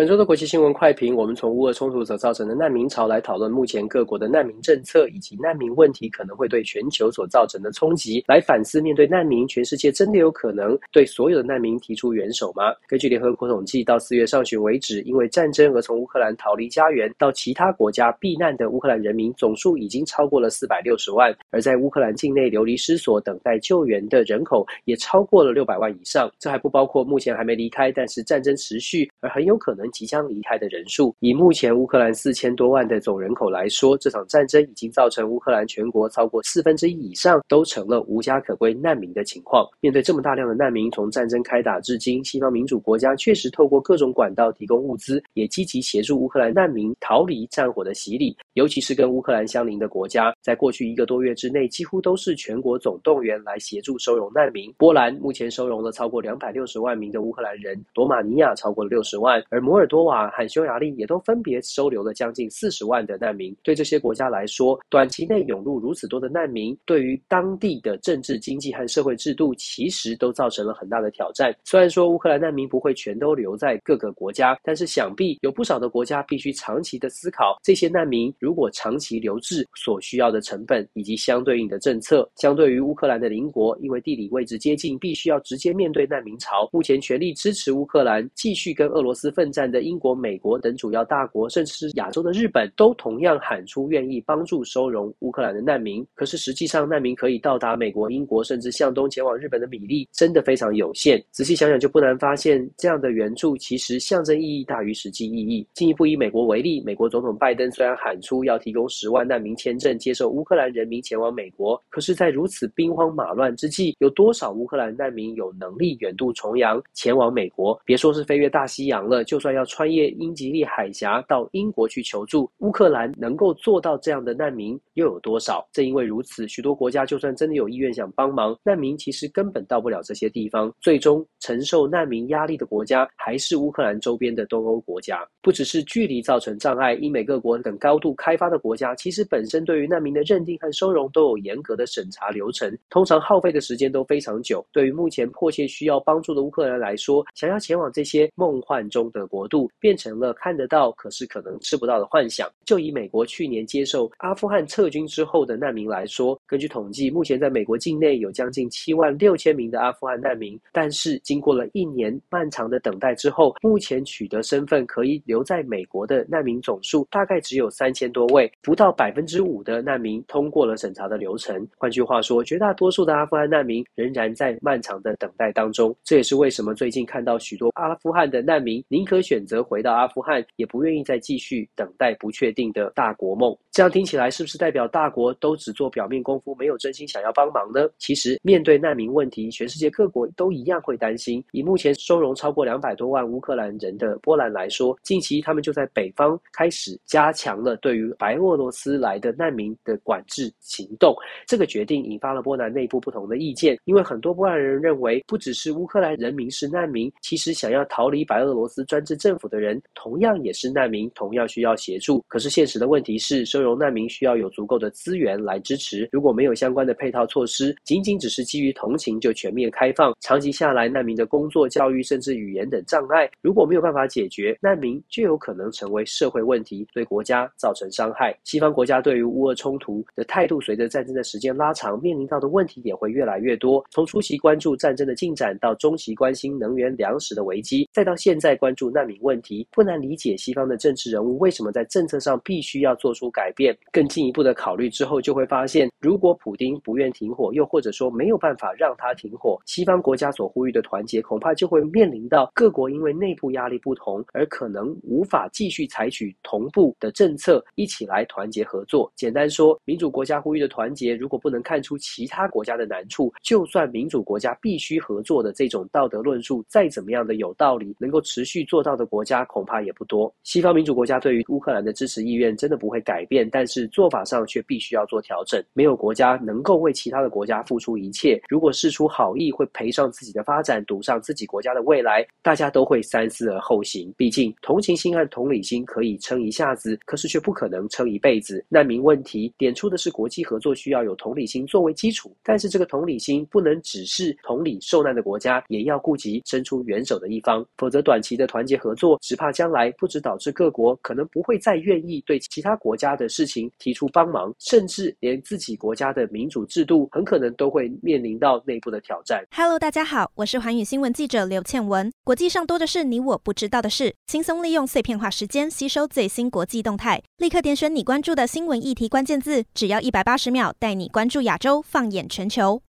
本周的国际新闻快评，我们从乌俄冲突所造成的难民潮来讨论目前各国的难民政策以及难民问题可能会对全球所造成的冲击，来反思面对难民，全世界真的有可能对所有的难民提出援手吗？根据联合国统计，到四月上旬为止，因为战争而从乌克兰逃离家园到其他国家避难的乌克兰人民总数已经超过了四百六十万，而在乌克兰境内流离失所等待救援的人口也超过了六百万以上。这还不包括目前还没离开，但是战争持续而很有可能。即将离开的人数，以目前乌克兰四千多万的总人口来说，这场战争已经造成乌克兰全国超过四分之一以上都成了无家可归难民的情况。面对这么大量的难民，从战争开打至今，西方民主国家确实透过各种管道提供物资，也积极协助乌克兰难民逃离战火的洗礼。尤其是跟乌克兰相邻的国家，在过去一个多月之内，几乎都是全国总动员来协助收容难民。波兰目前收容了超过两百六十万名的乌克兰人，罗马尼亚超过了六十万，而摩尔多瓦和匈牙利也都分别收留了将近四十万的难民。对这些国家来说，短期内涌入如此多的难民，对于当地的政治、经济和社会制度，其实都造成了很大的挑战。虽然说乌克兰难民不会全都留在各个国家，但是想必有不少的国家必须长期的思考这些难民。如果长期留置所需要的成本以及相对应的政策，相对于乌克兰的邻国，因为地理位置接近，必须要直接面对难民潮。目前全力支持乌克兰继续跟俄罗斯奋战的英国、美国等主要大国，甚至是亚洲的日本，都同样喊出愿意帮助收容乌克兰的难民。可是实际上，难民可以到达美国、英国，甚至向东前往日本的比例，真的非常有限。仔细想想，就不难发现，这样的援助其实象征意义大于实际意义。进一步以美国为例，美国总统拜登虽然喊出要提提供十万难民签证，接受乌克兰人民前往美国。可是，在如此兵荒马乱之际，有多少乌克兰难民有能力远渡重洋前往美国？别说是飞越大西洋了，就算要穿越英吉利海峡到英国去求助，乌克兰能够做到这样的难民又有多少？正因为如此，许多国家就算真的有意愿想帮忙，难民其实根本到不了这些地方。最终承受难民压力的国家，还是乌克兰周边的东欧国家。不只是距离造成障碍，英美各国等高度开发的国家其实本身对于难民的认定和收容都有严格的审查流程，通常耗费的时间都非常久。对于目前迫切需要帮助的乌克兰来说，想要前往这些梦幻中的国国度，变成了看得到可是可能吃不到的幻想。就以美国去年接受阿富汗撤军之后的难民来说，根据统计，目前在美国境内有将近七万六千名的阿富汗难民，但是经过了一年漫长的等待之后，目前取得身份可以留在美国的难民总数大概只有三千多位，不到百分之五的难民通过了审查的流程。换句话说，绝大多数的阿富汗难民仍然在漫长的等待当中。这也是为什么最近看到许多阿富汗的难民宁可选择回到阿富汗，也不愿意再继续等待不确定的大国梦。这样听起来是不是代表大国都只做表面功夫，没有真心想要帮忙呢？其实，面对难民问题，全世界各国都一样会担心。以目前收容超过两百多万乌克兰人的波兰来说，近期他们就在北方开始加强了对于白俄罗斯来的难民的管制行动。这个决定引发了波兰内部不同的意见，因为很多波兰人认为，不只是乌克兰人民是难民，其实想要逃离白俄罗斯专制政府的人，同样也是难民，同样需要协助。可是现实的问题是，收容难民需要有足够的资源来支持，如果没有相关的配套措施，仅仅只是基于同情就全面开放，长期下来，难民的工作、教育甚至语言等障碍，如果没有办法解决，难民就有可能成为社会问题，对国家造成伤害。西方国家对于乌俄冲突的态度，随着战争的时间拉长，面临到的问题也会越来越多。从初期关注战争的进展，到中期关心能源粮食的危机，再到现在关注难民问题，不难理解西方的政治人物为什么在政策上必须要做出改变。更进一步的考虑之后，就会发现，如果普丁不愿停火，又或者说没有办法让他停火，西方国家所呼吁的团结，恐怕就会面临到各国因为内部压力不同，而可能无法继续采取同步的政策，一起来团结合作。简单说，民主国家呼吁的团结，如果不能看出其他国家的难处，就算民主国家必须合作的这种道德论述再怎么样的有道理，能够持续做到的国家恐怕也不多。西方民主国家对于乌克兰的支持意愿真的不会改变，但是做法上却必须要做调整。没有国家能够为其他的国家付出一切。如果事出好意会赔上自己的发展，赌上自己国家的未来，大家都会三思而后行。毕竟同情心和同理心可以撑一下子，可是却不可能撑一辈子。难民问题点出的是国际合作需要有同理心作为基础，但是这个同理心不能只是同理受难的国家，也要顾及伸出援手的一方，否则短期的团结合作，只怕将来不止导致各国可能不会再愿意对其他国家的事情提出帮忙，甚至连自己国家的民主制度很可能都会面临到内部的挑战。Hello，大家好，我是寰宇新闻记者刘倩文。国际上多的是你我不知道的事，轻松利用碎片化时间吸收最新国际动态，立刻点选你关注的新闻议题关键字，只要一百八十秒，带你关注亚洲，放眼全球。